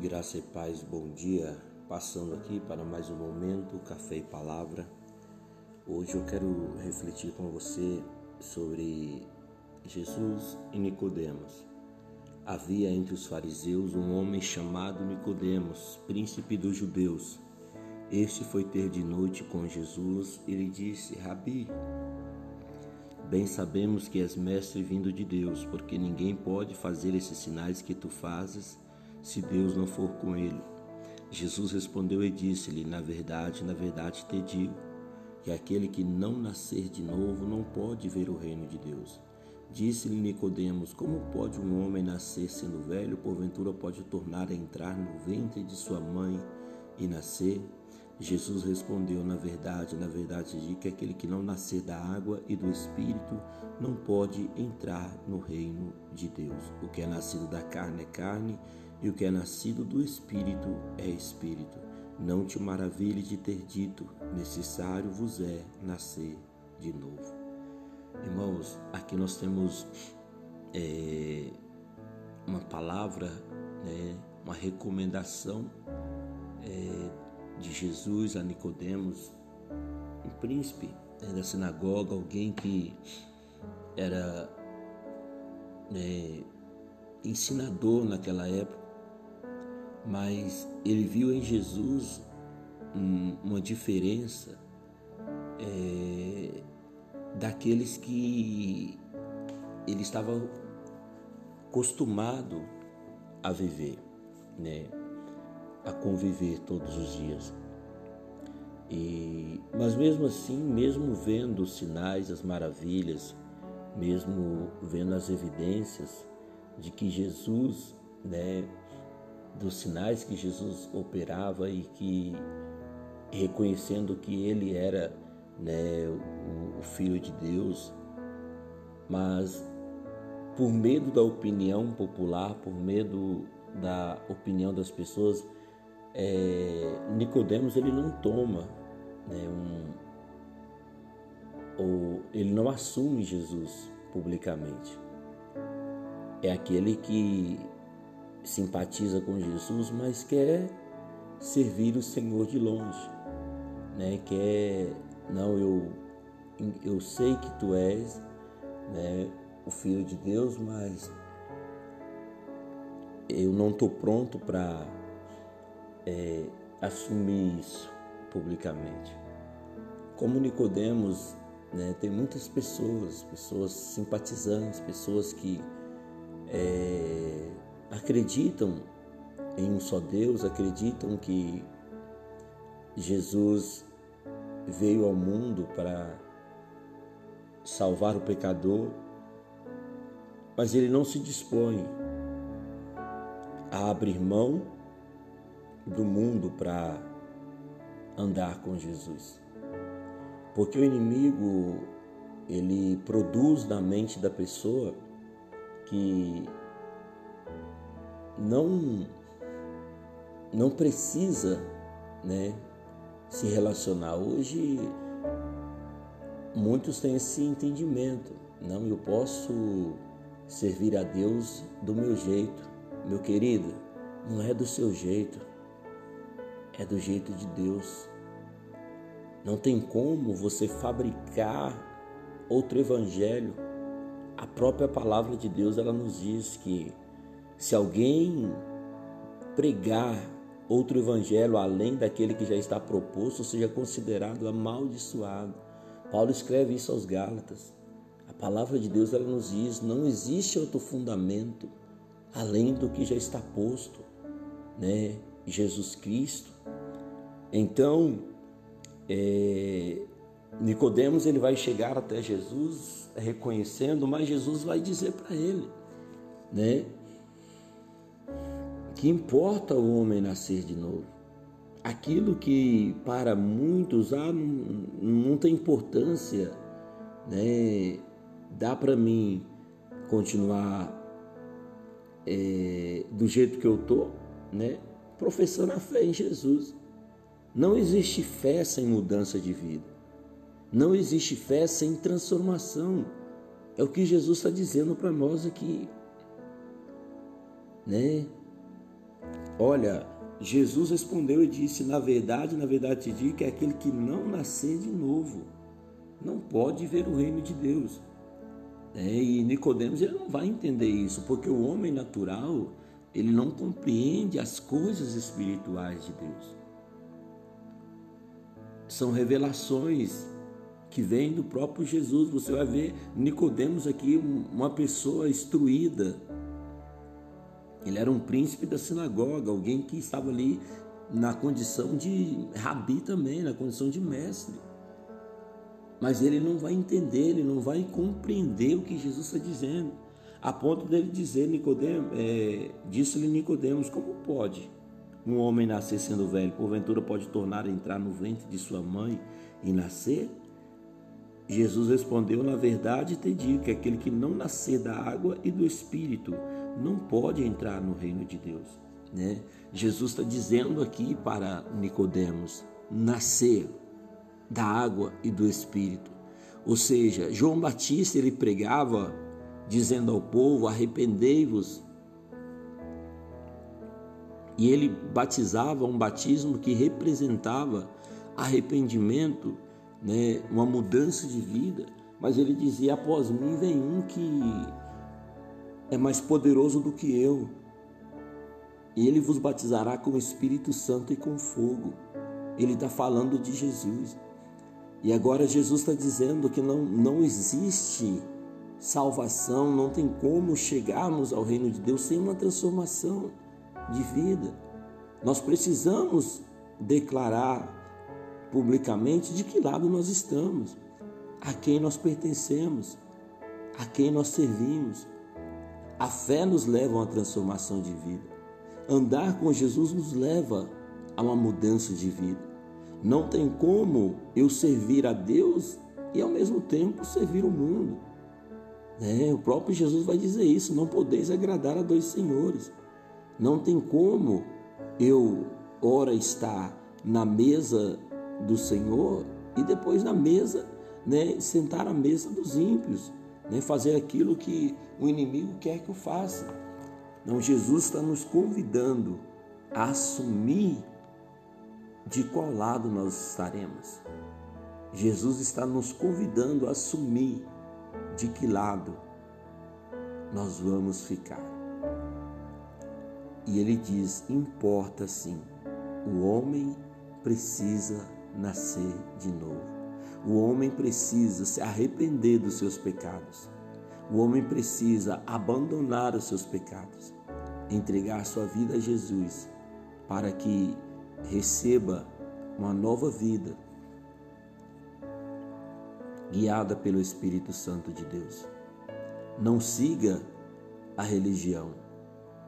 Graça e paz, bom dia. Passando aqui para mais um momento, café e palavra. Hoje eu quero refletir com você sobre Jesus e Nicodemos. Havia entre os fariseus um homem chamado Nicodemos, príncipe dos judeus. Este foi ter de noite com Jesus e lhe disse: Rabi, bem sabemos que és mestre vindo de Deus, porque ninguém pode fazer esses sinais que tu fazes se Deus não for com ele. Jesus respondeu e disse-lhe: Na verdade, na verdade te digo que aquele que não nascer de novo não pode ver o reino de Deus. Disse-lhe Nicodemos: Como pode um homem nascer sendo velho? Porventura pode tornar a entrar no ventre de sua mãe e nascer? Jesus respondeu: Na verdade, na verdade digo que aquele que não nascer da água e do Espírito não pode entrar no reino de Deus. O que é nascido da carne é carne e o que é nascido do Espírito é Espírito. Não te maravilhe de ter dito: necessário vos é nascer de novo. Irmãos, aqui nós temos é, uma palavra, né, uma recomendação é, de Jesus a Nicodemos, um príncipe né, da sinagoga, alguém que era né, ensinador naquela época, mas ele viu em Jesus uma diferença é, daqueles que ele estava acostumado a viver, né? a conviver todos os dias. E, mas mesmo assim, mesmo vendo os sinais, as maravilhas, mesmo vendo as evidências de que Jesus, né, dos sinais que Jesus operava e que reconhecendo que ele era né, o, o Filho de Deus, mas por medo da opinião popular, por medo da opinião das pessoas, é, Nicodemos ele não toma, né, um, ou ele não assume Jesus publicamente. É aquele que simpatiza com Jesus, mas quer servir o Senhor de longe, né? Quer não eu eu sei que tu és, né, o filho de Deus, mas eu não estou pronto para é, assumir isso publicamente. Como Nicodemos, né, tem muitas pessoas, pessoas simpatizantes, pessoas que é, acreditam em um só Deus, acreditam que Jesus veio ao mundo para salvar o pecador, mas ele não se dispõe a abrir mão do mundo para andar com Jesus. Porque o inimigo ele produz na mente da pessoa que não não precisa, né, se relacionar. Hoje muitos têm esse entendimento. Não, eu posso servir a Deus do meu jeito. Meu querido, não é do seu jeito. É do jeito de Deus. Não tem como você fabricar outro evangelho. A própria palavra de Deus ela nos diz que se alguém pregar outro evangelho além daquele que já está proposto, seja considerado amaldiçoado. Paulo escreve isso aos Gálatas. A palavra de Deus ela nos diz: não existe outro fundamento além do que já está posto, né? Jesus Cristo. Então, é, Nicodemos ele vai chegar até Jesus reconhecendo, mas Jesus vai dizer para ele, né? Importa o homem nascer de novo? Aquilo que para muitos não, tem importância, né? Dá para mim continuar é, do jeito que eu tô, né? Professando a fé em Jesus. Não existe fé sem mudança de vida. Não existe fé sem transformação. É o que Jesus está dizendo para nós aqui. Né? Olha, Jesus respondeu e disse: Na verdade, na verdade te digo que é aquele que não nascer de novo não pode ver o reino de Deus. É, e Nicodemos ele não vai entender isso, porque o homem natural ele não compreende as coisas espirituais de Deus. São revelações que vêm do próprio Jesus. Você vai ver Nicodemos aqui, uma pessoa instruída. Ele era um príncipe da sinagoga, alguém que estava ali na condição de rabi também, na condição de mestre mas ele não vai entender, ele não vai compreender o que Jesus está dizendo, a ponto dele dizer, Nicodemo, é, disse-lhe Nicodemos, como pode um homem nascer sendo velho? Porventura pode tornar a entrar no ventre de sua mãe e nascer? Jesus respondeu, na verdade te digo que aquele que não nascer da água e do Espírito não pode entrar no reino de Deus. Né? Jesus está dizendo aqui para Nicodemos, nascer da água e do Espírito. Ou seja, João Batista ele pregava dizendo ao povo: arrependei-vos. E ele batizava um batismo que representava arrependimento, né, uma mudança de vida. Mas ele dizia: após mim vem um que é mais poderoso do que eu. E ele vos batizará com o Espírito Santo e com fogo. Ele está falando de Jesus. E agora Jesus está dizendo que não, não existe salvação, não tem como chegarmos ao reino de Deus sem uma transformação de vida. Nós precisamos declarar publicamente de que lado nós estamos, a quem nós pertencemos, a quem nós servimos. A fé nos leva a uma transformação de vida. Andar com Jesus nos leva a uma mudança de vida. Não tem como eu servir a Deus e ao mesmo tempo servir o mundo. É, o próprio Jesus vai dizer isso: não podeis agradar a dois senhores. Não tem como eu, ora, estar na mesa do Senhor e depois na mesa, né, sentar à mesa dos ímpios, né, fazer aquilo que o inimigo quer que eu faça. Não, Jesus está nos convidando a assumir de qual lado nós estaremos. Jesus está nos convidando a assumir de que lado nós vamos ficar. E ele diz: importa sim, o homem precisa nascer de novo. O homem precisa se arrepender dos seus pecados. O homem precisa abandonar os seus pecados, entregar sua vida a Jesus, para que receba uma nova vida, guiada pelo Espírito Santo de Deus. Não siga a religião,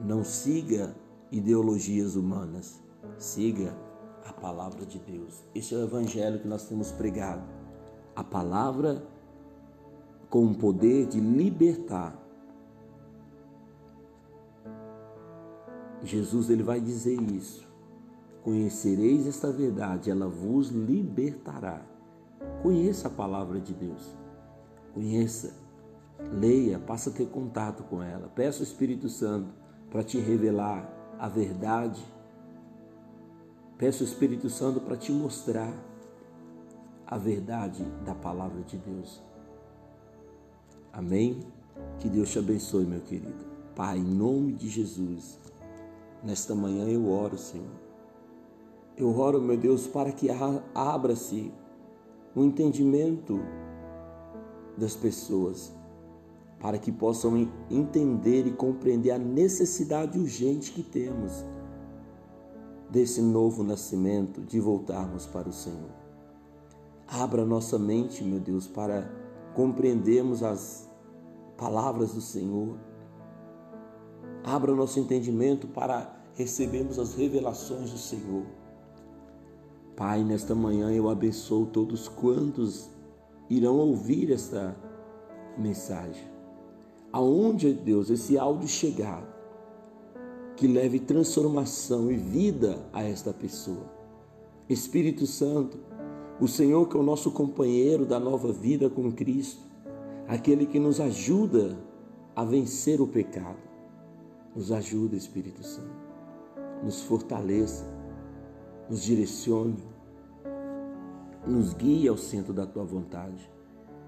não siga ideologias humanas, siga a palavra de Deus. Esse é o evangelho que nós temos pregado. A palavra com o poder de libertar. Jesus ele vai dizer isso. Conhecereis esta verdade, ela vos libertará. Conheça a palavra de Deus. Conheça, leia, passa a ter contato com ela. Peça o Espírito Santo para te revelar a verdade. Peça o Espírito Santo para te mostrar a verdade da palavra de Deus. Amém? Que Deus te abençoe, meu querido. Pai, em nome de Jesus, nesta manhã eu oro, Senhor eu oro, meu Deus, para que abra-se o entendimento das pessoas, para que possam entender e compreender a necessidade urgente que temos desse novo nascimento, de voltarmos para o Senhor. Abra nossa mente, meu Deus, para compreendermos as palavras do Senhor. Abra nosso entendimento para recebermos as revelações do Senhor. Pai, nesta manhã eu abençoo todos quantos irão ouvir esta mensagem. Aonde, Deus, esse áudio chegar, que leve transformação e vida a esta pessoa. Espírito Santo, o Senhor que é o nosso companheiro da nova vida com Cristo, aquele que nos ajuda a vencer o pecado. Nos ajuda, Espírito Santo. nos fortaleça, nos direcione, nos guie ao centro da tua vontade.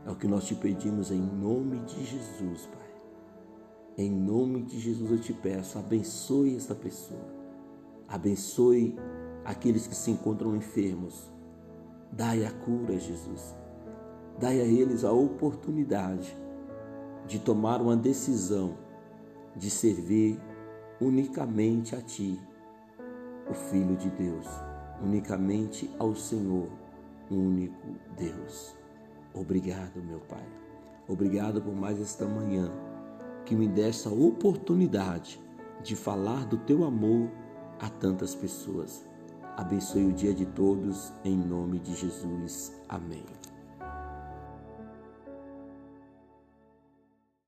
É o que nós te pedimos em nome de Jesus, Pai. Em nome de Jesus eu te peço, abençoe esta pessoa. Abençoe aqueles que se encontram enfermos. Dai a cura, Jesus. Dai a eles a oportunidade de tomar uma decisão de servir unicamente a Ti, o Filho de Deus, unicamente ao Senhor, único Deus. Obrigado, meu Pai. Obrigado por mais esta manhã que me desse a oportunidade de falar do Teu amor a tantas pessoas. Abençoe o dia de todos, em nome de Jesus. Amém.